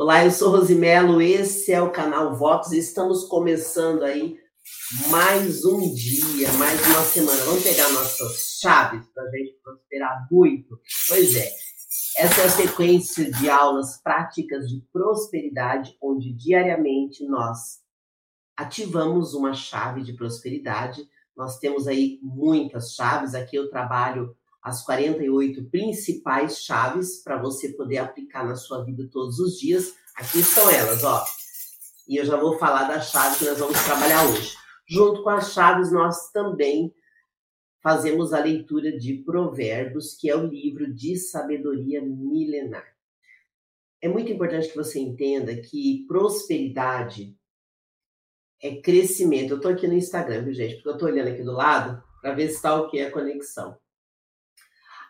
Olá, eu sou Rosimelo, esse é o canal Votos e estamos começando aí mais um dia, mais uma semana. Vamos pegar nossas chaves para a gente prosperar muito? Pois é, essa é a sequência de aulas práticas de prosperidade, onde diariamente nós ativamos uma chave de prosperidade. Nós temos aí muitas chaves, aqui eu trabalho as 48 principais chaves para você poder aplicar na sua vida todos os dias. Aqui estão elas, ó. E eu já vou falar da chave que nós vamos trabalhar hoje. Junto com as chaves, nós também fazemos a leitura de Provérbios, que é o livro de sabedoria milenar. É muito importante que você entenda que prosperidade é crescimento. Eu estou aqui no Instagram, viu, gente? Porque eu estou olhando aqui do lado para ver se está o que a conexão.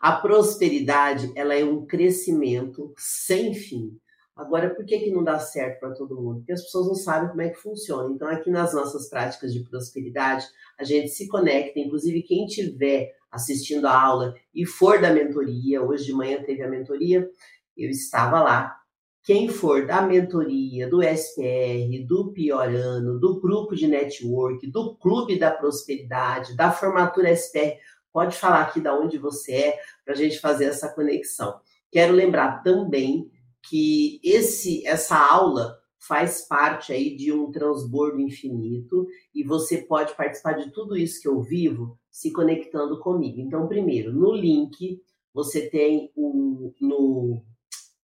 A prosperidade, ela é um crescimento sem fim. Agora, por que, que não dá certo para todo mundo? Porque as pessoas não sabem como é que funciona. Então, aqui nas nossas práticas de prosperidade, a gente se conecta. Inclusive, quem estiver assistindo a aula e for da mentoria, hoje de manhã teve a mentoria, eu estava lá. Quem for da mentoria, do SPR, do Piorano, do grupo de network, do Clube da Prosperidade, da formatura SPR, Pode falar aqui de onde você é para a gente fazer essa conexão. Quero lembrar também que esse essa aula faz parte aí de um transbordo infinito e você pode participar de tudo isso que eu vivo se conectando comigo. Então, primeiro, no link você tem o no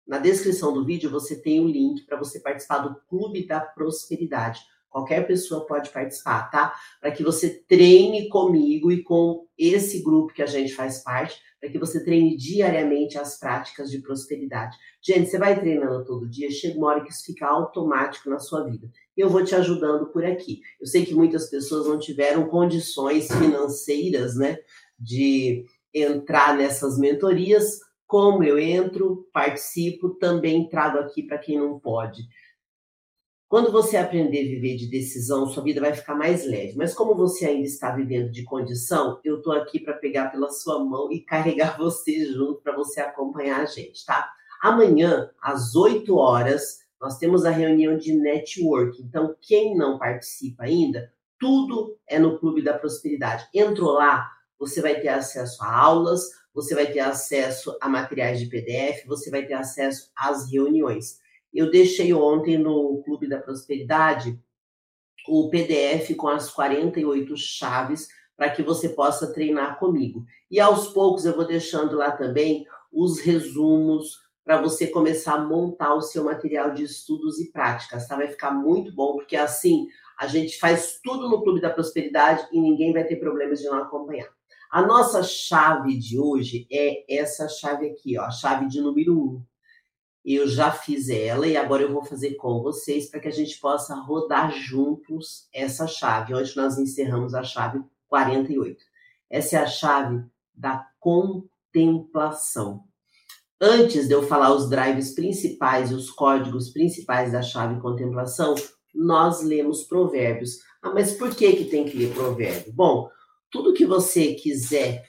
na descrição do vídeo você tem o link para você participar do Clube da Prosperidade. Qualquer pessoa pode participar, tá? Para que você treine comigo e com esse grupo que a gente faz parte, para que você treine diariamente as práticas de prosperidade. Gente, você vai treinando todo dia, chega uma hora que isso fica automático na sua vida. Eu vou te ajudando por aqui. Eu sei que muitas pessoas não tiveram condições financeiras, né, de entrar nessas mentorias. Como eu entro, participo, também trago aqui para quem não pode. Quando você aprender a viver de decisão, sua vida vai ficar mais leve. Mas como você ainda está vivendo de condição, eu estou aqui para pegar pela sua mão e carregar você junto para você acompanhar a gente, tá? Amanhã, às 8 horas, nós temos a reunião de network. Então, quem não participa ainda, tudo é no Clube da Prosperidade. Entrou lá, você vai ter acesso a aulas, você vai ter acesso a materiais de PDF, você vai ter acesso às reuniões. Eu deixei ontem no Clube da Prosperidade o PDF com as 48 chaves para que você possa treinar comigo. E aos poucos eu vou deixando lá também os resumos para você começar a montar o seu material de estudos e práticas, tá? Vai ficar muito bom, porque assim a gente faz tudo no Clube da Prosperidade e ninguém vai ter problemas de não acompanhar. A nossa chave de hoje é essa chave aqui, ó, a chave de número 1. Eu já fiz ela e agora eu vou fazer com vocês para que a gente possa rodar juntos essa chave. Hoje nós encerramos a chave 48. Essa é a chave da contemplação. Antes de eu falar os drives principais e os códigos principais da chave contemplação, nós lemos provérbios. Ah, mas por que que tem que ler provérbio? Bom, tudo que você quiser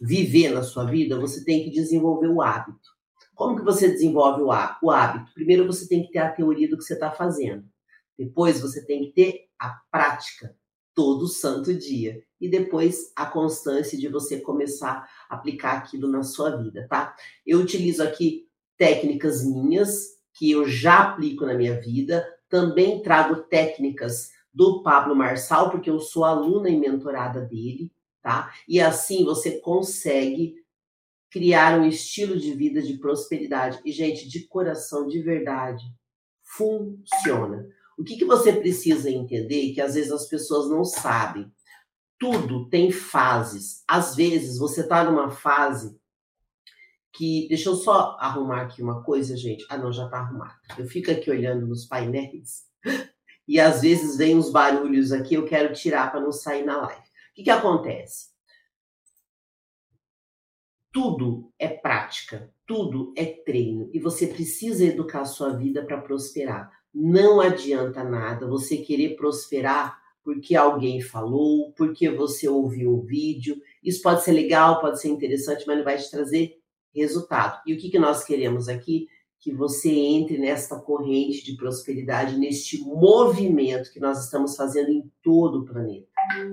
viver na sua vida, você tem que desenvolver o hábito. Como que você desenvolve o hábito? Primeiro você tem que ter a teoria do que você está fazendo. Depois você tem que ter a prática todo santo dia. E depois a constância de você começar a aplicar aquilo na sua vida, tá? Eu utilizo aqui técnicas minhas que eu já aplico na minha vida. Também trago técnicas do Pablo Marçal, porque eu sou aluna e mentorada dele, tá? E assim você consegue criar um estilo de vida de prosperidade. E, gente, de coração, de verdade, funciona. O que, que você precisa entender que às vezes as pessoas não sabem? Tudo tem fases. Às vezes você está numa fase que. Deixa eu só arrumar aqui uma coisa, gente. Ah, não, já está arrumado. Eu fico aqui olhando nos painéis e às vezes vem uns barulhos aqui, eu quero tirar para não sair na live. O que, que acontece? Tudo é prática, tudo é treino e você precisa educar a sua vida para prosperar. Não adianta nada você querer prosperar porque alguém falou, porque você ouviu o vídeo. Isso pode ser legal, pode ser interessante, mas não vai te trazer resultado. E o que, que nós queremos aqui? que você entre nesta corrente de prosperidade, neste movimento que nós estamos fazendo em todo o planeta.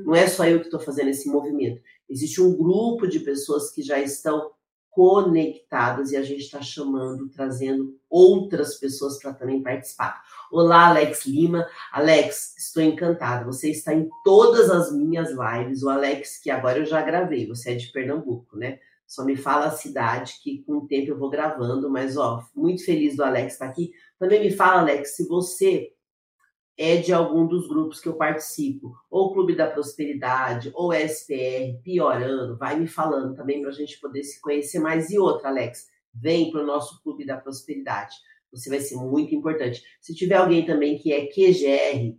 Não é só eu que estou fazendo esse movimento. Existe um grupo de pessoas que já estão conectadas e a gente está chamando, trazendo outras pessoas para também participar. Olá, Alex Lima. Alex, estou encantada. Você está em todas as minhas lives. O Alex, que agora eu já gravei, você é de Pernambuco, né? Só me fala a cidade que com o tempo eu vou gravando, mas ó, muito feliz do Alex estar aqui. Também me fala, Alex, se você é de algum dos grupos que eu participo, ou Clube da Prosperidade, ou SPR, piorando, vai me falando também para a gente poder se conhecer mais. E outra, Alex, vem para o nosso Clube da Prosperidade. Você vai ser muito importante. Se tiver alguém também que é QGR,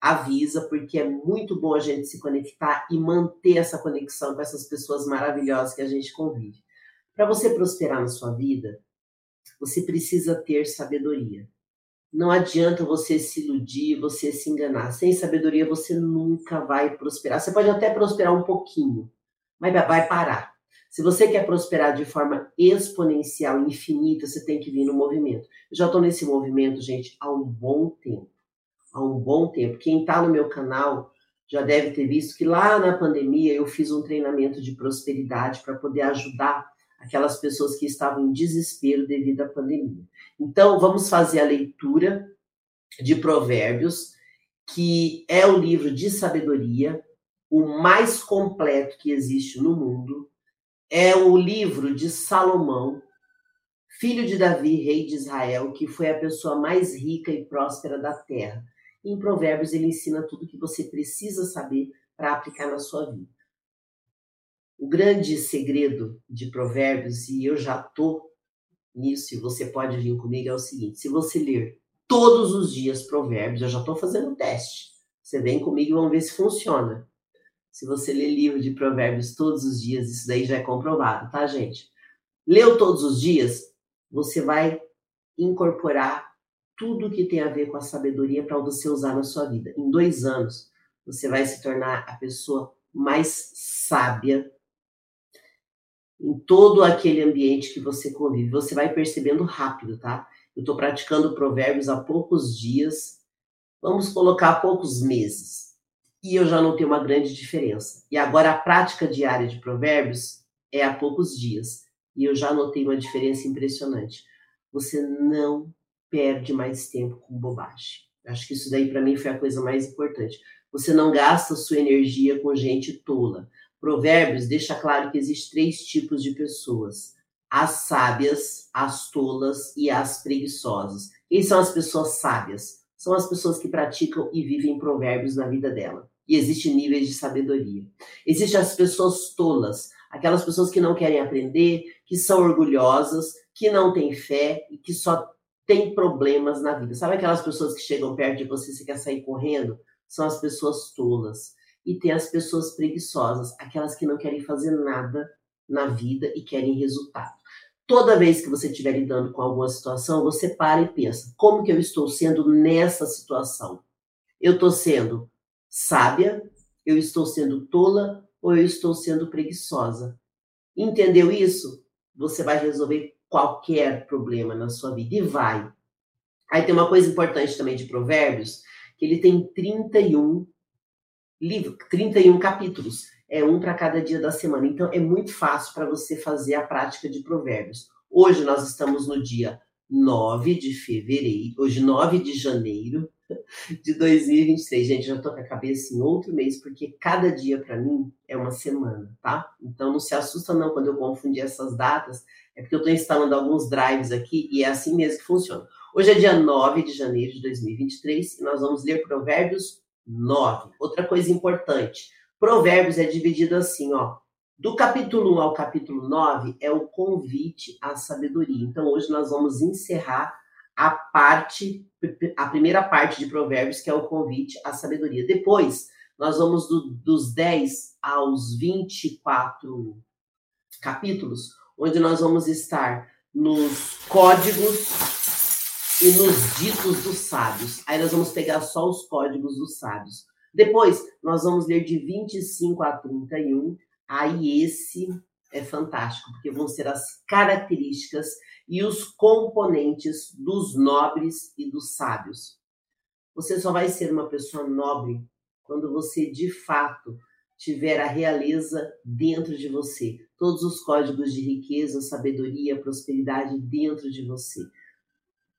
avisa, porque é muito bom a gente se conectar e manter essa conexão com essas pessoas maravilhosas que a gente convive. Para você prosperar na sua vida, você precisa ter sabedoria. Não adianta você se iludir, você se enganar. Sem sabedoria você nunca vai prosperar. Você pode até prosperar um pouquinho, mas vai parar. Se você quer prosperar de forma exponencial, infinita, você tem que vir no movimento. Eu já estou nesse movimento, gente, há um bom tempo. Há um bom tempo. Quem está no meu canal já deve ter visto que lá na pandemia eu fiz um treinamento de prosperidade para poder ajudar aquelas pessoas que estavam em desespero devido à pandemia. Então, vamos fazer a leitura de Provérbios, que é o livro de sabedoria, o mais completo que existe no mundo. É o livro de Salomão, filho de Davi, rei de Israel, que foi a pessoa mais rica e próspera da terra. Em Provérbios, ele ensina tudo que você precisa saber para aplicar na sua vida. O grande segredo de Provérbios, e eu já estou nisso, e você pode vir comigo, é o seguinte: se você ler todos os dias Provérbios, eu já estou fazendo o teste. Você vem comigo e vamos ver se funciona. Se você ler livro de Provérbios todos os dias, isso daí já é comprovado, tá, gente? Leu todos os dias, você vai incorporar tudo que tem a ver com a sabedoria para você usar na sua vida. Em dois anos, você vai se tornar a pessoa mais sábia em todo aquele ambiente que você convive. Você vai percebendo rápido, tá? Eu estou praticando provérbios há poucos dias, vamos colocar poucos meses, e eu já notei uma grande diferença. E agora a prática diária de provérbios é há poucos dias, e eu já notei uma diferença impressionante. Você não perde mais tempo com bobagem. Acho que isso daí para mim foi a coisa mais importante. Você não gasta sua energia com gente tola. Provérbios deixa claro que existem três tipos de pessoas: as sábias, as tolas e as preguiçosas. Quem são as pessoas sábias? São as pessoas que praticam e vivem provérbios na vida dela. E existem níveis de sabedoria. Existem as pessoas tolas, aquelas pessoas que não querem aprender, que são orgulhosas, que não têm fé e que só têm problemas na vida. Sabe aquelas pessoas que chegam perto de você e você quer sair correndo? São as pessoas tolas e tem as pessoas preguiçosas, aquelas que não querem fazer nada na vida e querem resultado. Toda vez que você estiver lidando com alguma situação, você para e pensa: como que eu estou sendo nessa situação? Eu estou sendo sábia? Eu estou sendo tola? Ou eu estou sendo preguiçosa? Entendeu isso? Você vai resolver qualquer problema na sua vida e vai. Aí tem uma coisa importante também de Provérbios, que ele tem 31 livro, 31 capítulos, é um para cada dia da semana. Então é muito fácil para você fazer a prática de provérbios. Hoje nós estamos no dia 9 de fevereiro, hoje 9 de janeiro de 2023. Gente, já tô com a cabeça em outro mês, porque cada dia para mim é uma semana, tá? Então não se assusta não quando eu confundir essas datas, é porque eu estou instalando alguns drives aqui e é assim mesmo que funciona. Hoje é dia 9 de janeiro de 2023 e nós vamos ler Provérbios 9. Outra coisa importante, Provérbios é dividido assim, ó. Do capítulo 1 ao capítulo 9 é o convite à sabedoria. Então hoje nós vamos encerrar a parte, a primeira parte de Provérbios, que é o convite à sabedoria. Depois, nós vamos do, dos 10 aos 24 capítulos, onde nós vamos estar nos códigos e nos ditos dos sábios. Aí nós vamos pegar só os códigos dos sábios. Depois, nós vamos ler de 25 a 31. Aí esse é fantástico, porque vão ser as características e os componentes dos nobres e dos sábios. Você só vai ser uma pessoa nobre quando você de fato tiver a realeza dentro de você, todos os códigos de riqueza, sabedoria, prosperidade dentro de você.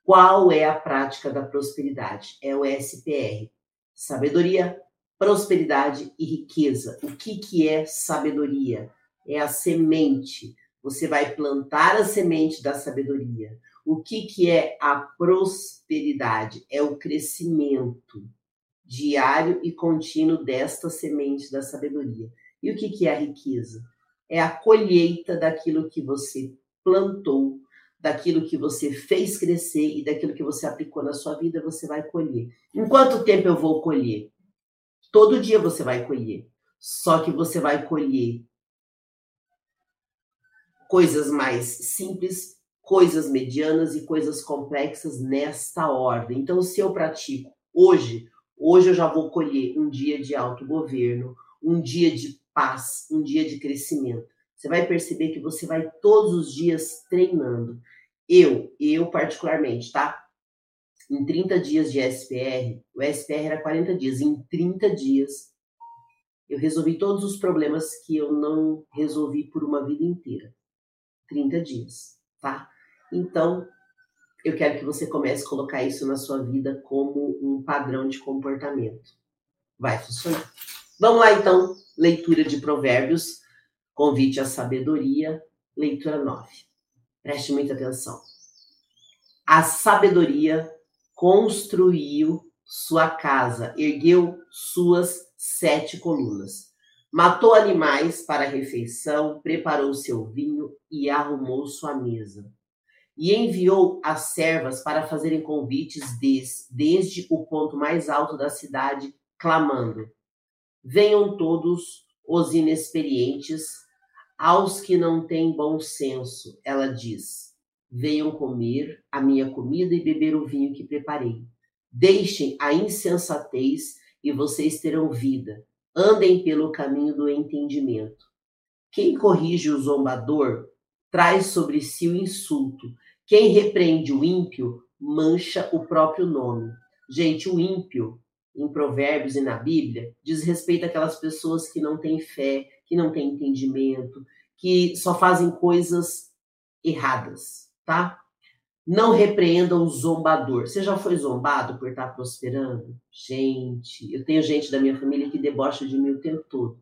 Qual é a prática da prosperidade? É o SPR. Sabedoria, prosperidade e riqueza. O que, que é sabedoria? É a semente. Você vai plantar a semente da sabedoria. O que, que é a prosperidade? É o crescimento diário e contínuo desta semente da sabedoria. E o que, que é a riqueza? É a colheita daquilo que você plantou, daquilo que você fez crescer e daquilo que você aplicou na sua vida, você vai colher. Em quanto tempo eu vou colher? Todo dia você vai colher. Só que você vai colher coisas mais simples, coisas medianas e coisas complexas nesta ordem. Então, se eu pratico hoje, hoje eu já vou colher um dia de autogoverno, um dia de paz, um dia de crescimento. Você vai perceber que você vai todos os dias treinando. Eu, eu particularmente, tá? Em 30 dias de SPR, o SPR era 40 dias, em 30 dias eu resolvi todos os problemas que eu não resolvi por uma vida inteira. 30 dias, tá? Então, eu quero que você comece a colocar isso na sua vida como um padrão de comportamento. Vai funcionar. Vamos lá então, leitura de Provérbios, convite à sabedoria, leitura 9. Preste muita atenção. A sabedoria construiu sua casa, ergueu suas sete colunas. Matou animais para a refeição, preparou seu vinho e arrumou sua mesa e enviou as servas para fazerem convites des, desde o ponto mais alto da cidade, clamando: Venham todos os inexperientes, aos que não têm bom senso, ela diz: Venham comer a minha comida e beber o vinho que preparei. Deixem a insensatez e vocês terão vida. Andem pelo caminho do entendimento. Quem corrige o zombador traz sobre si o insulto quem repreende o ímpio mancha o próprio nome. Gente, o ímpio, em Provérbios e na Bíblia, diz respeito àquelas pessoas que não têm fé, que não têm entendimento, que só fazem coisas erradas, tá? Não repreenda o zombador. Você já foi zombado por estar prosperando? Gente, eu tenho gente da minha família que debocha de mim o tempo todo.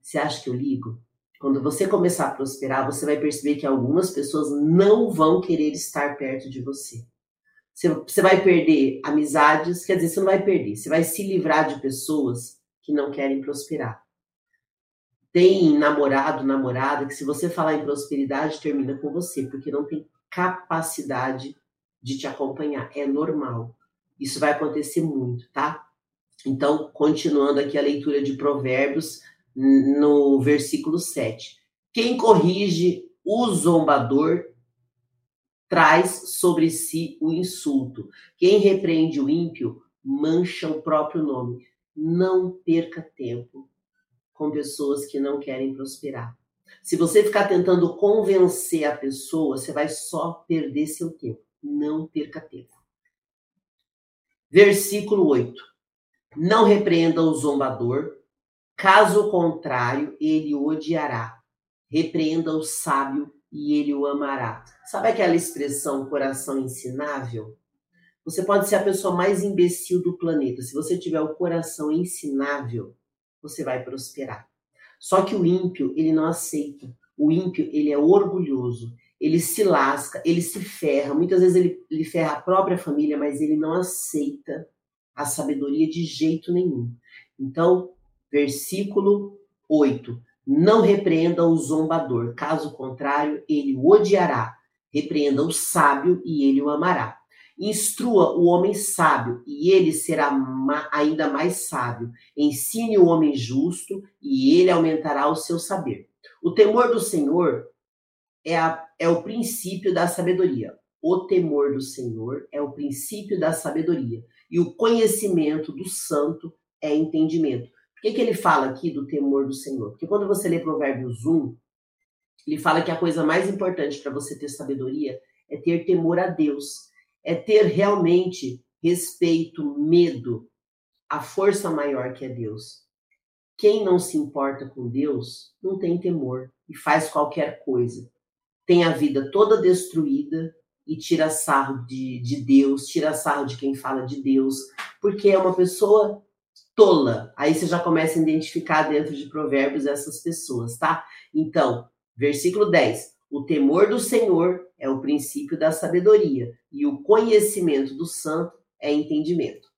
Você acha que eu ligo? Quando você começar a prosperar, você vai perceber que algumas pessoas não vão querer estar perto de você. Vai perder amizades, quer dizer, você não vai perder, você vai se livrar de pessoas que não querem prosperar. Tem namorado, namorada, que se você falar em prosperidade, termina com você, porque não tem capacidade de te acompanhar. É normal. Isso vai acontecer muito, tá? Então, continuando aqui a leitura de Provérbios, no versículo 7. Quem corrige o zombador traz sobre si o insulto. Quem repreende o ímpio mancha o próprio nome. Não perca tempo com pessoas que não querem prosperar. Se você ficar tentando convencer a pessoa, você vai só perder seu tempo. Não perca tempo. Versículo 8. Não repreenda o zombador, Caso contrário, ele o odiará. Repreenda o sábio e ele o amará. Sabe aquela expressão coração ensinável? Você pode ser a pessoa mais imbecil do planeta. Se você tiver o coração ensinável, você vai prosperar. Só que o ímpio, ele não aceita. O ímpio, ele é orgulhoso. Ele se lasca, ele se ferra. Muitas vezes ele, ele ferra a própria família, mas ele não aceita a sabedoria de jeito nenhum. Então, Versículo 8. Não repreenda o zombador, caso contrário, ele o odiará. Repreenda o sábio e ele o amará. Instrua o homem sábio e ele será ma ainda mais sábio. Ensine o homem justo e ele aumentará o seu saber. O temor do Senhor é, a, é o princípio da sabedoria. O temor do Senhor é o princípio da sabedoria. E o conhecimento do santo é entendimento que, que ele fala aqui do temor do Senhor? Porque quando você lê Provérbios 1, Ele fala que a coisa mais importante para você ter sabedoria é ter temor a Deus, é ter realmente respeito, medo, a força maior que é Deus. Quem não se importa com Deus não tem temor e faz qualquer coisa. Tem a vida toda destruída e tira sarro de, de Deus, tira sarro de quem fala de Deus, porque é uma pessoa tola. Aí você já começa a identificar dentro de Provérbios essas pessoas, tá? Então, versículo 10. O temor do Senhor é o princípio da sabedoria, e o conhecimento do santo é entendimento.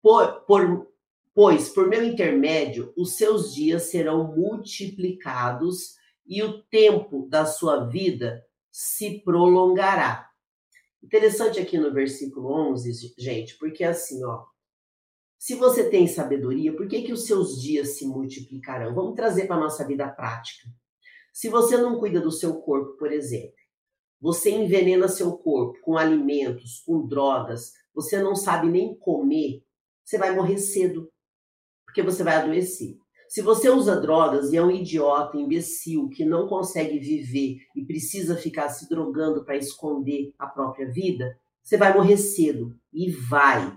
Por, por, pois, por meu intermédio, os seus dias serão multiplicados e o tempo da sua vida se prolongará. Interessante aqui no versículo 11, gente, porque assim, ó, se você tem sabedoria, por que, que os seus dias se multiplicarão? Vamos trazer para a nossa vida prática. Se você não cuida do seu corpo, por exemplo, você envenena seu corpo com alimentos, com drogas, você não sabe nem comer, você vai morrer cedo, porque você vai adoecer. Se você usa drogas e é um idiota, imbecil, que não consegue viver e precisa ficar se drogando para esconder a própria vida, você vai morrer cedo e vai.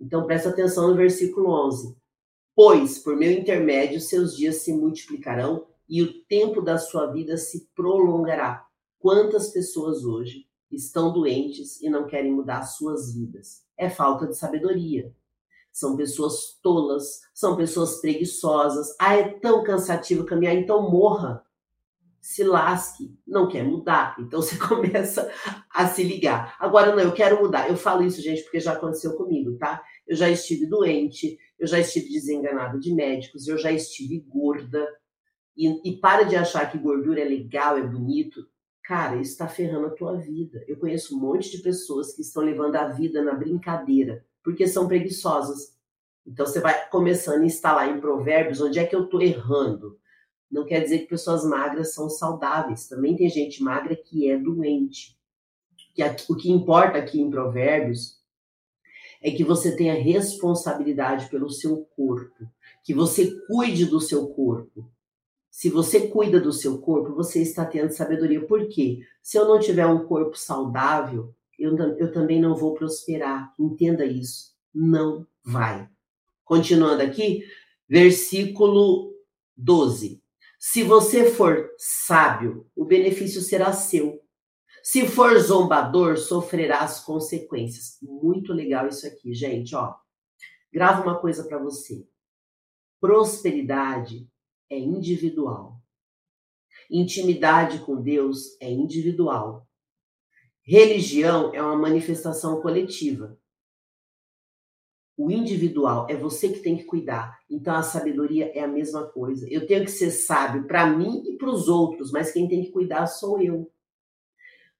Então presta atenção no versículo 11. Pois por meu intermédio seus dias se multiplicarão e o tempo da sua vida se prolongará. Quantas pessoas hoje estão doentes e não querem mudar suas vidas? É falta de sabedoria. São pessoas tolas, são pessoas preguiçosas. Ah, é tão cansativo caminhar, então morra. Se lasque, não quer mudar. Então você começa a se ligar. Agora, não, eu quero mudar. Eu falo isso, gente, porque já aconteceu comigo, tá? Eu já estive doente, eu já estive desenganada de médicos, eu já estive gorda. E, e para de achar que gordura é legal, é bonito. Cara, isso está ferrando a tua vida. Eu conheço um monte de pessoas que estão levando a vida na brincadeira porque são preguiçosas. Então você vai começando a instalar em provérbios onde é que eu estou errando. Não quer dizer que pessoas magras são saudáveis. Também tem gente magra que é doente. Que o que importa aqui em provérbios é que você tenha responsabilidade pelo seu corpo, que você cuide do seu corpo. Se você cuida do seu corpo, você está tendo sabedoria. Por quê? Se eu não tiver um corpo saudável, eu, eu também não vou prosperar. Entenda isso. Não vai. Continuando aqui, versículo 12. Se você for sábio, o benefício será seu. Se for zombador, sofrerá as consequências. Muito legal isso aqui, gente, ó. Grava uma coisa para você. Prosperidade é individual. Intimidade com Deus é individual. Religião é uma manifestação coletiva. O individual é você que tem que cuidar. Então a sabedoria é a mesma coisa. Eu tenho que ser sábio para mim e para os outros, mas quem tem que cuidar sou eu.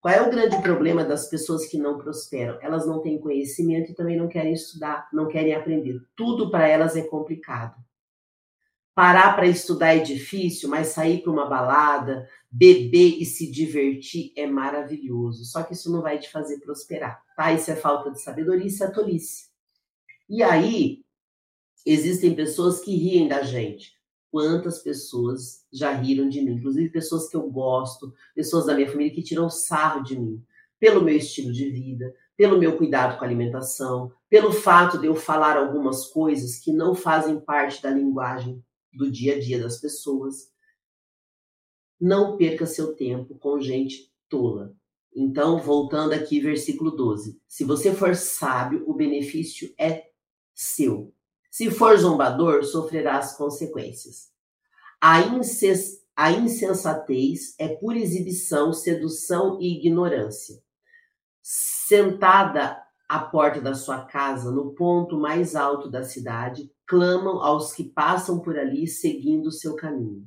Qual é o grande problema das pessoas que não prosperam? Elas não têm conhecimento e também não querem estudar, não querem aprender. Tudo para elas é complicado. Parar para estudar é difícil, mas sair para uma balada, beber e se divertir é maravilhoso. Só que isso não vai te fazer prosperar, tá? Isso é falta de sabedoria, isso é tolice. E aí, existem pessoas que riem da gente. Quantas pessoas já riram de mim? Inclusive pessoas que eu gosto, pessoas da minha família que tiram sarro de mim, pelo meu estilo de vida, pelo meu cuidado com a alimentação, pelo fato de eu falar algumas coisas que não fazem parte da linguagem do dia a dia das pessoas. Não perca seu tempo com gente tola. Então, voltando aqui, versículo 12: Se você for sábio, o benefício é seu. Se for zombador, sofrerá as consequências. A, a insensatez é pura exibição, sedução e ignorância. Sentada à porta da sua casa, no ponto mais alto da cidade, clamam aos que passam por ali seguindo seu caminho.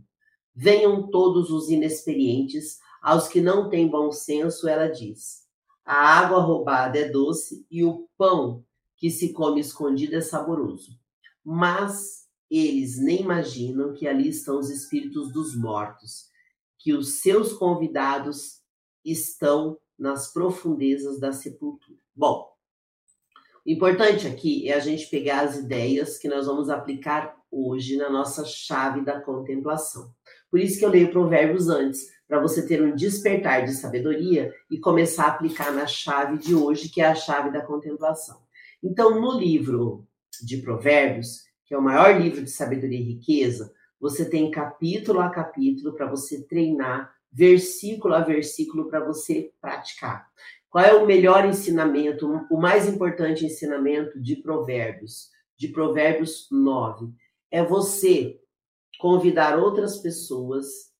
Venham todos os inexperientes, aos que não têm bom senso, ela diz. A água roubada é doce e o pão que se come escondido é saboroso. Mas eles nem imaginam que ali estão os espíritos dos mortos, que os seus convidados estão nas profundezas da sepultura. Bom, o importante aqui é a gente pegar as ideias que nós vamos aplicar hoje na nossa chave da contemplação. Por isso que eu leio Provérbios antes, para você ter um despertar de sabedoria e começar a aplicar na chave de hoje, que é a chave da contemplação. Então, no livro de Provérbios, que é o maior livro de sabedoria e riqueza, você tem capítulo a capítulo para você treinar, versículo a versículo para você praticar. Qual é o melhor ensinamento, o mais importante ensinamento de Provérbios? De Provérbios 9. É você convidar outras pessoas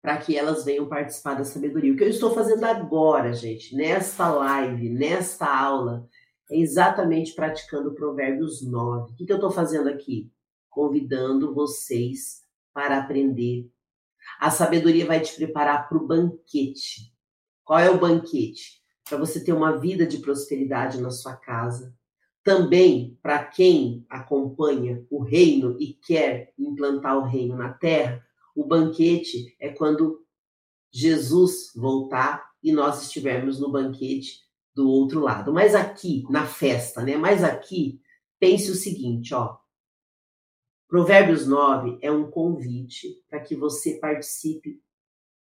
para que elas venham participar da sabedoria. O que eu estou fazendo agora, gente, nesta live, nesta aula, é exatamente praticando Provérbios 9. O que, que eu estou fazendo aqui? Convidando vocês para aprender. A sabedoria vai te preparar para o banquete. Qual é o banquete? Para você ter uma vida de prosperidade na sua casa. Também para quem acompanha o reino e quer implantar o reino na terra, o banquete é quando Jesus voltar e nós estivermos no banquete do outro lado. Mas aqui, na festa, né? Mas aqui, pense o seguinte, ó. Provérbios 9 é um convite para que você participe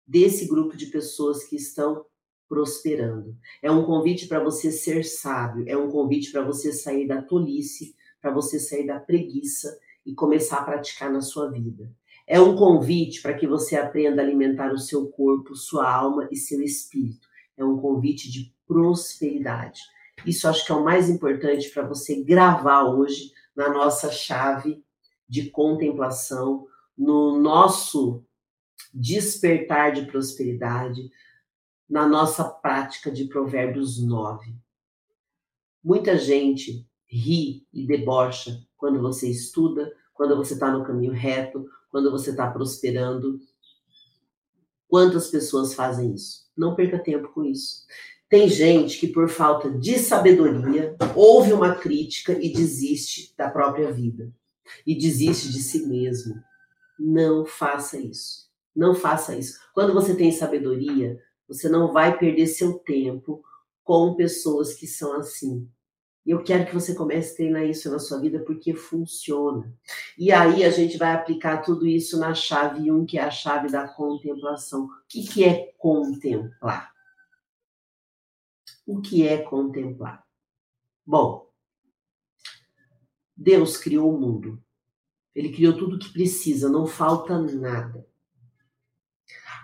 desse grupo de pessoas que estão prosperando. É um convite para você ser sábio, é um convite para você sair da tolice, para você sair da preguiça e começar a praticar na sua vida. É um convite para que você aprenda a alimentar o seu corpo, sua alma e seu espírito. É um convite de prosperidade. Isso acho que é o mais importante para você gravar hoje na nossa chave de contemplação, no nosso despertar de prosperidade, na nossa prática de Provérbios 9. Muita gente ri e debocha quando você estuda, quando você está no caminho reto, quando você está prosperando. Quantas pessoas fazem isso? Não perca tempo com isso. Tem gente que, por falta de sabedoria, ouve uma crítica e desiste da própria vida. E desiste de si mesmo. Não faça isso. Não faça isso. Quando você tem sabedoria, você não vai perder seu tempo com pessoas que são assim. E eu quero que você comece a treinar isso na sua vida porque funciona. E aí a gente vai aplicar tudo isso na chave 1, que é a chave da contemplação. O que, que é contemplar? O que é contemplar? Bom, Deus criou o mundo. Ele criou tudo o que precisa, não falta nada.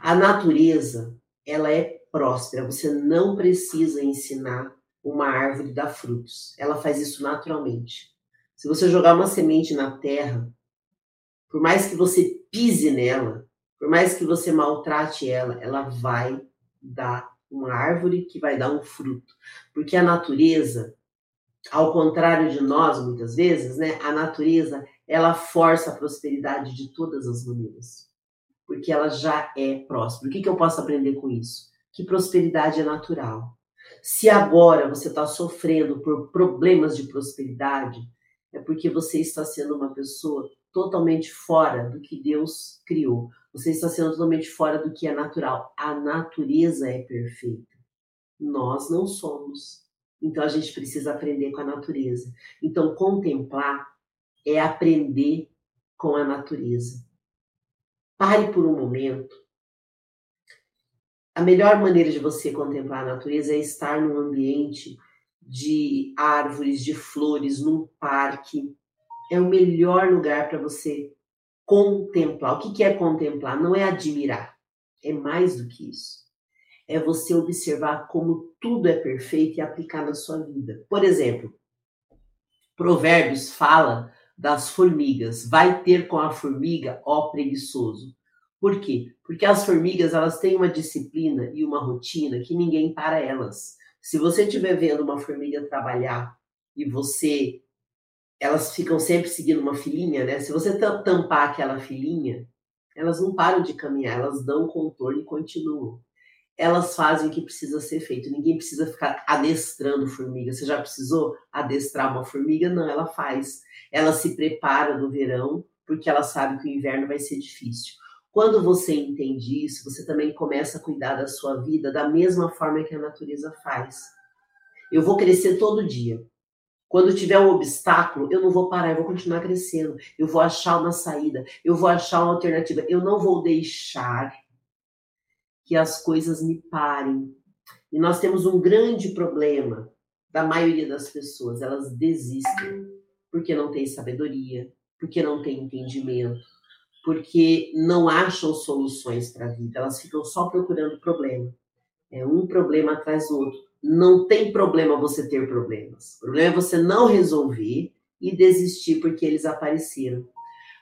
A natureza, ela é próspera. Você não precisa ensinar uma árvore dá frutos. Ela faz isso naturalmente. Se você jogar uma semente na terra, por mais que você pise nela, por mais que você maltrate ela, ela vai dar uma árvore que vai dar um fruto. Porque a natureza, ao contrário de nós muitas vezes, né, a natureza, ela força a prosperidade de todas as maneiras. Porque ela já é próspera. O que, que eu posso aprender com isso? Que prosperidade é natural. Se agora você está sofrendo por problemas de prosperidade, é porque você está sendo uma pessoa totalmente fora do que Deus criou. Você está sendo totalmente fora do que é natural. A natureza é perfeita. Nós não somos. Então a gente precisa aprender com a natureza. Então contemplar é aprender com a natureza. Pare por um momento a melhor maneira de você contemplar a natureza é estar num ambiente de árvores, de flores, num parque. É o melhor lugar para você contemplar. O que é contemplar? Não é admirar, é mais do que isso. É você observar como tudo é perfeito e aplicar na sua vida. Por exemplo, Provérbios fala das formigas. Vai ter com a formiga, ó preguiçoso. Por quê? Porque as formigas elas têm uma disciplina e uma rotina que ninguém para elas. Se você estiver vendo uma formiga trabalhar e você elas ficam sempre seguindo uma filinha, né? Se você tampar aquela filinha, elas não param de caminhar, elas dão contorno e continuam. Elas fazem o que precisa ser feito. Ninguém precisa ficar adestrando formiga. Você já precisou adestrar uma formiga? Não, ela faz. Ela se prepara no verão porque ela sabe que o inverno vai ser difícil. Quando você entende isso, você também começa a cuidar da sua vida da mesma forma que a natureza faz. Eu vou crescer todo dia. Quando tiver um obstáculo, eu não vou parar, eu vou continuar crescendo. Eu vou achar uma saída, eu vou achar uma alternativa. Eu não vou deixar que as coisas me parem. E nós temos um grande problema da maioria das pessoas, elas desistem porque não tem sabedoria, porque não tem entendimento, porque não acham soluções para a vida, elas ficam só procurando problema. É um problema atrás do outro. Não tem problema você ter problemas. O problema é você não resolver e desistir porque eles apareceram.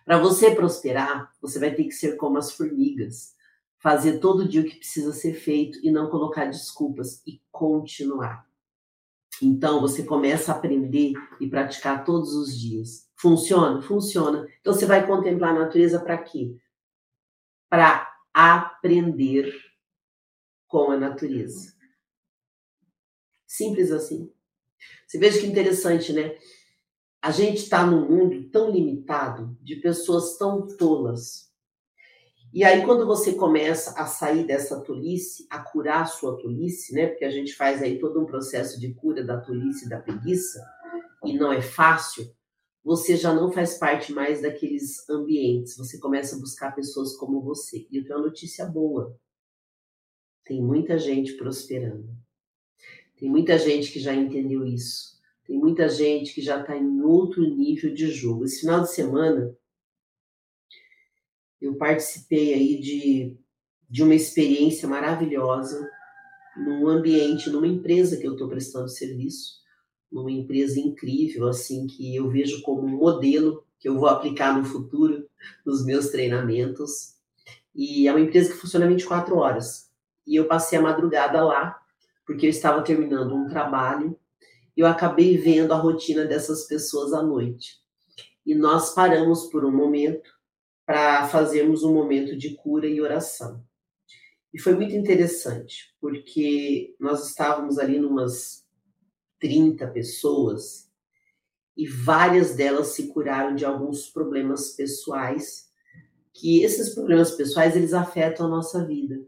Para você prosperar, você vai ter que ser como as formigas, fazer todo dia o que precisa ser feito e não colocar desculpas e continuar. Então você começa a aprender e praticar todos os dias. Funciona? Funciona. Então você vai contemplar a natureza para quê? Para aprender com a natureza. Simples assim. Você veja que interessante, né? A gente está num mundo tão limitado, de pessoas tão tolas. E aí, quando você começa a sair dessa tolice, a curar a sua tolice, né? Porque a gente faz aí todo um processo de cura da tolice e da preguiça, e não é fácil, você já não faz parte mais daqueles ambientes. Você começa a buscar pessoas como você. E eu tenho uma notícia boa. Tem muita gente prosperando. Tem muita gente que já entendeu isso. Tem muita gente que já está em outro nível de jogo. Esse final de semana, eu participei aí de, de uma experiência maravilhosa num ambiente, numa empresa que eu estou prestando serviço, numa empresa incrível, assim, que eu vejo como um modelo que eu vou aplicar no futuro nos meus treinamentos. E é uma empresa que funciona 24 horas. E eu passei a madrugada lá, porque eu estava terminando um trabalho, e eu acabei vendo a rotina dessas pessoas à noite. E nós paramos por um momento para fazermos um momento de cura e oração. E foi muito interessante, porque nós estávamos ali numas 30 pessoas e várias delas se curaram de alguns problemas pessoais, que esses problemas pessoais eles afetam a nossa vida.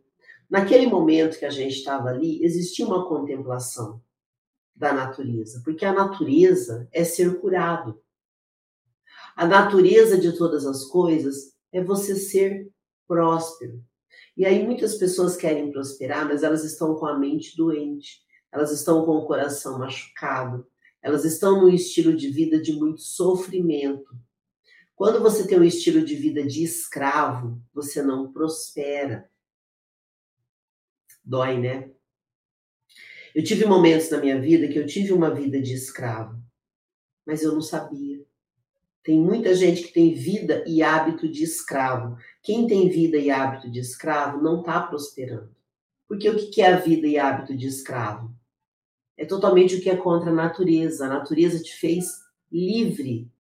Naquele momento que a gente estava ali, existia uma contemplação da natureza, porque a natureza é ser curado. A natureza de todas as coisas é você ser próspero. E aí muitas pessoas querem prosperar, mas elas estão com a mente doente, elas estão com o coração machucado, elas estão num estilo de vida de muito sofrimento. Quando você tem um estilo de vida de escravo, você não prospera. Dói, né? Eu tive momentos na minha vida que eu tive uma vida de escravo, mas eu não sabia. Tem muita gente que tem vida e hábito de escravo. Quem tem vida e hábito de escravo não está prosperando. Porque o que é a vida e hábito de escravo? É totalmente o que é contra a natureza. A natureza te fez livre.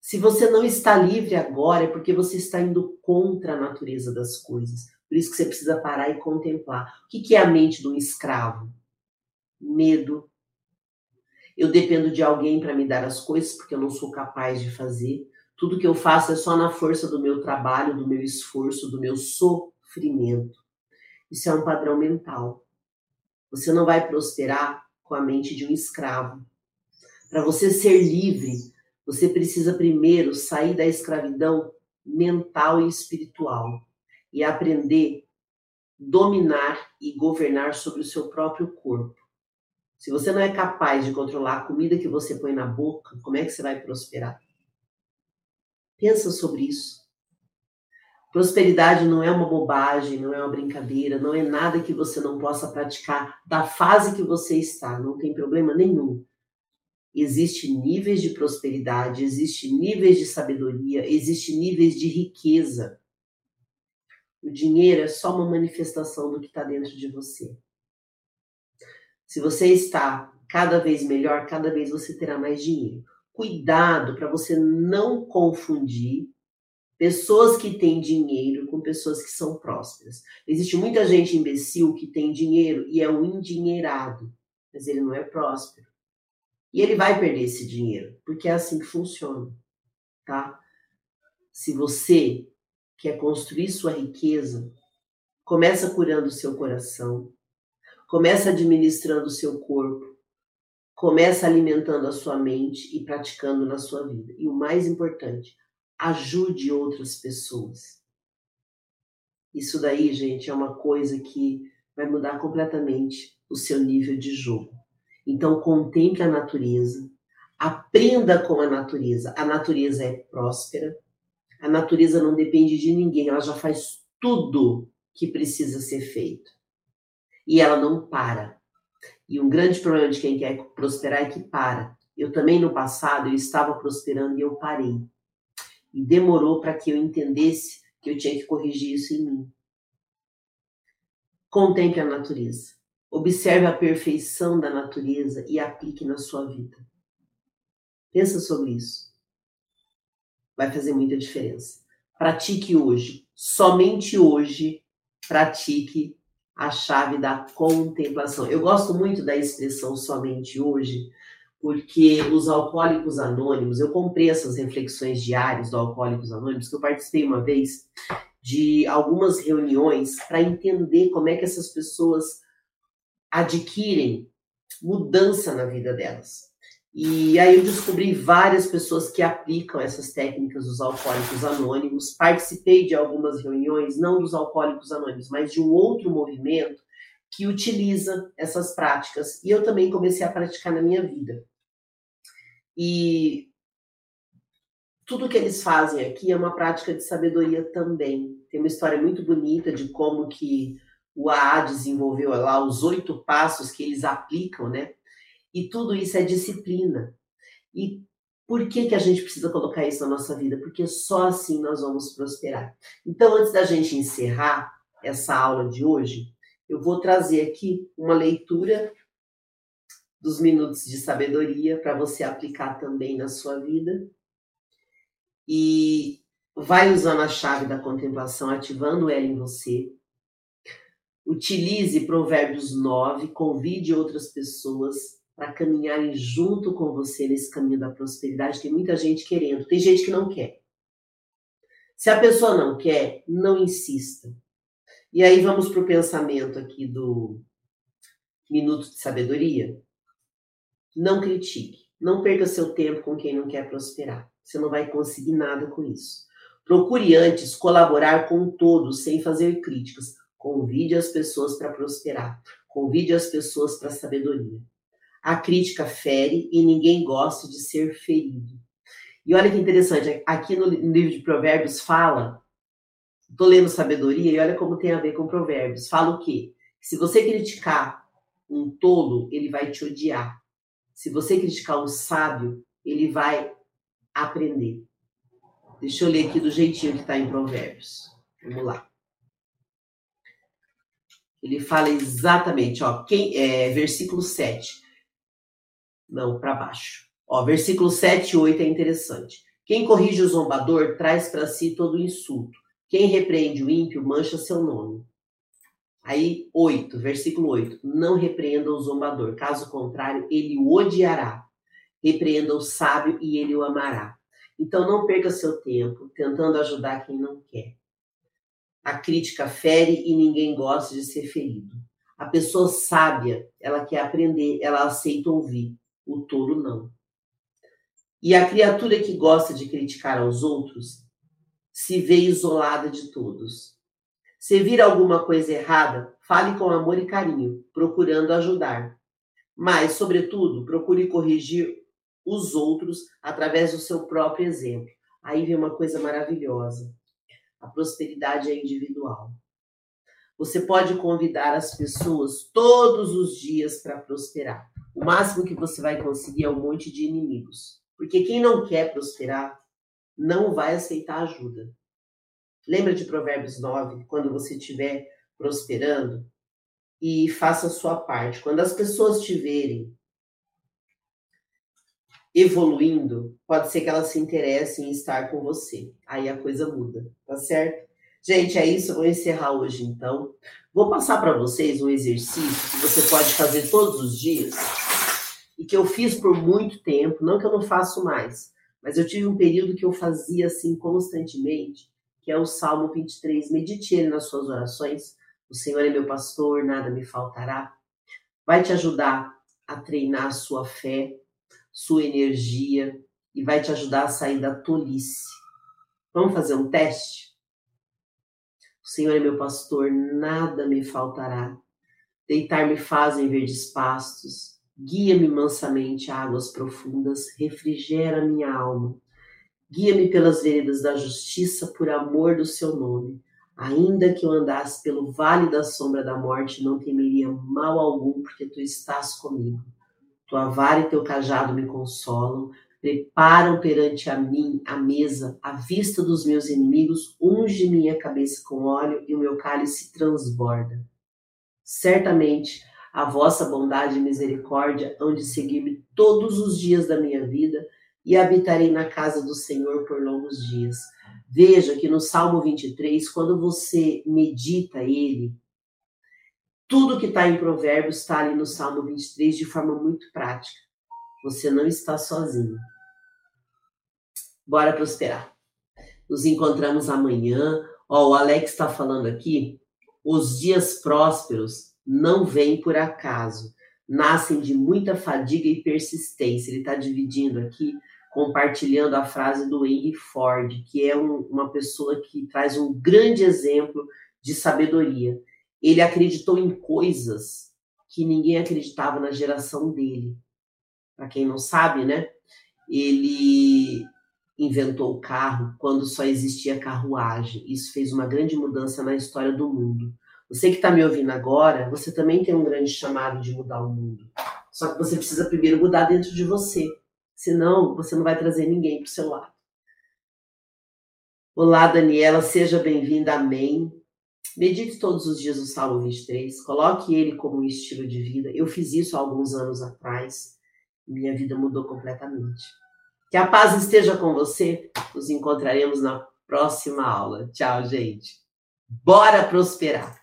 Se você não está livre agora, é porque você está indo contra a natureza das coisas. Por isso que você precisa parar e contemplar. O que é a mente de um escravo? Medo, eu dependo de alguém para me dar as coisas, porque eu não sou capaz de fazer. Tudo que eu faço é só na força do meu trabalho, do meu esforço, do meu sofrimento. Isso é um padrão mental. Você não vai prosperar com a mente de um escravo. Para você ser livre, você precisa primeiro sair da escravidão mental e espiritual e aprender dominar e governar sobre o seu próprio corpo. Se você não é capaz de controlar a comida que você põe na boca, como é que você vai prosperar? Pensa sobre isso. Prosperidade não é uma bobagem, não é uma brincadeira, não é nada que você não possa praticar da fase que você está, não tem problema nenhum. Existem níveis de prosperidade, existem níveis de sabedoria, existem níveis de riqueza. O dinheiro é só uma manifestação do que está dentro de você. Se você está cada vez melhor, cada vez você terá mais dinheiro. Cuidado para você não confundir pessoas que têm dinheiro com pessoas que são prósperas. Existe muita gente imbecil que tem dinheiro e é um endinheirado, mas ele não é próspero. E ele vai perder esse dinheiro, porque é assim que funciona, tá? Se você quer construir sua riqueza, começa curando o seu coração, Começa administrando o seu corpo. Começa alimentando a sua mente e praticando na sua vida. E o mais importante, ajude outras pessoas. Isso daí, gente, é uma coisa que vai mudar completamente o seu nível de jogo. Então, contemple a natureza, aprenda com a natureza. A natureza é próspera, a natureza não depende de ninguém, ela já faz tudo que precisa ser feito. E ela não para. E um grande problema de quem quer prosperar é que para. Eu também no passado eu estava prosperando e eu parei. E demorou para que eu entendesse que eu tinha que corrigir isso em mim. Contemple a natureza. Observe a perfeição da natureza e aplique na sua vida. Pensa sobre isso. Vai fazer muita diferença. Pratique hoje, somente hoje, pratique a chave da contemplação. Eu gosto muito da expressão somente hoje, porque os alcoólicos anônimos, eu comprei essas reflexões diárias do Alcoólicos Anônimos, que eu participei uma vez de algumas reuniões para entender como é que essas pessoas adquirem mudança na vida delas. E aí eu descobri várias pessoas que aplicam essas técnicas dos alcoólicos anônimos. Participei de algumas reuniões, não dos alcoólicos anônimos, mas de um outro movimento que utiliza essas práticas. E eu também comecei a praticar na minha vida. E tudo que eles fazem aqui é uma prática de sabedoria também. Tem uma história muito bonita de como que o AA desenvolveu lá os oito passos que eles aplicam, né? E tudo isso é disciplina. E por que, que a gente precisa colocar isso na nossa vida? Porque só assim nós vamos prosperar. Então, antes da gente encerrar essa aula de hoje, eu vou trazer aqui uma leitura dos minutos de sabedoria para você aplicar também na sua vida. E vai usando a chave da contemplação, ativando ela em você. Utilize Provérbios 9, convide outras pessoas para caminharem junto com você nesse caminho da prosperidade. Tem muita gente querendo, tem gente que não quer. Se a pessoa não quer, não insista. E aí vamos para o pensamento aqui do minuto de sabedoria. Não critique, não perca seu tempo com quem não quer prosperar. Você não vai conseguir nada com isso. Procure antes colaborar com todos sem fazer críticas. Convide as pessoas para prosperar. Convide as pessoas para a sabedoria. A crítica fere e ninguém gosta de ser ferido. E olha que interessante, aqui no livro de Provérbios fala, estou lendo sabedoria e olha como tem a ver com Provérbios. Fala o quê? Se você criticar um tolo, ele vai te odiar. Se você criticar um sábio, ele vai aprender. Deixa eu ler aqui do jeitinho que está em Provérbios. Vamos lá. Ele fala exatamente, ó, quem, é, versículo 7. Não, para baixo. Ó, versículo 7 e 8 é interessante. Quem corrige o zombador traz para si todo o insulto. Quem repreende o ímpio mancha seu nome. Aí, 8, versículo 8. Não repreenda o zombador, caso contrário, ele o odiará. Repreenda o sábio e ele o amará. Então, não perca seu tempo tentando ajudar quem não quer. A crítica fere e ninguém gosta de ser ferido. A pessoa sábia, ela quer aprender, ela aceita ouvir o tolo não. E a criatura que gosta de criticar aos outros se vê isolada de todos. Se vir alguma coisa errada, fale com amor e carinho, procurando ajudar. Mas, sobretudo, procure corrigir os outros através do seu próprio exemplo. Aí vem uma coisa maravilhosa. A prosperidade é individual. Você pode convidar as pessoas todos os dias para prosperar. O máximo que você vai conseguir é um monte de inimigos. Porque quem não quer prosperar não vai aceitar ajuda. Lembra de Provérbios 9, quando você estiver prosperando e faça a sua parte. Quando as pessoas te verem evoluindo, pode ser que elas se interessem em estar com você. Aí a coisa muda, tá certo? Gente, é isso. Vou encerrar hoje então. Vou passar para vocês um exercício que você pode fazer todos os dias e que eu fiz por muito tempo. Não que eu não faço mais, mas eu tive um período que eu fazia assim constantemente, que é o Salmo 23. Medite ele nas suas orações. O Senhor é meu pastor, nada me faltará. Vai te ajudar a treinar sua fé, sua energia e vai te ajudar a sair da tolice. Vamos fazer um teste? O Senhor é meu pastor, nada me faltará. Deitar-me faz em verdes pastos, guia-me mansamente a águas profundas, refrigera minha alma. Guia-me pelas veredas da justiça por amor do seu nome. Ainda que eu andasse pelo vale da sombra da morte, não temeria mal algum, porque tu estás comigo. Tua vara e teu cajado me consolam, preparam perante a mim a mesa, à vista dos meus inimigos, unge minha cabeça com óleo e o meu cálice transborda. Certamente a vossa bondade e misericórdia hão de seguir-me todos os dias da minha vida e habitarei na casa do Senhor por longos dias. Veja que no Salmo 23, quando você medita ele, tudo que está em Provérbios está ali no Salmo 23 de forma muito prática. Você não está sozinho. Bora prosperar. Nos encontramos amanhã. Ó, o Alex está falando aqui. Os dias prósperos não vêm por acaso, nascem de muita fadiga e persistência. Ele está dividindo aqui, compartilhando a frase do Henry Ford, que é um, uma pessoa que traz um grande exemplo de sabedoria. Ele acreditou em coisas que ninguém acreditava na geração dele. Para quem não sabe, né? Ele inventou o carro quando só existia carruagem. Isso fez uma grande mudança na história do mundo. Você que está me ouvindo agora, você também tem um grande chamado de mudar o mundo. Só que você precisa primeiro mudar dentro de você. Senão, você não vai trazer ninguém para o seu lado. Olá, Daniela, seja bem-vinda. Amém. Medite todos os dias o Salmo 23, coloque ele como um estilo de vida. Eu fiz isso há alguns anos atrás. Minha vida mudou completamente. Que a paz esteja com você. Nos encontraremos na próxima aula. Tchau, gente. Bora prosperar!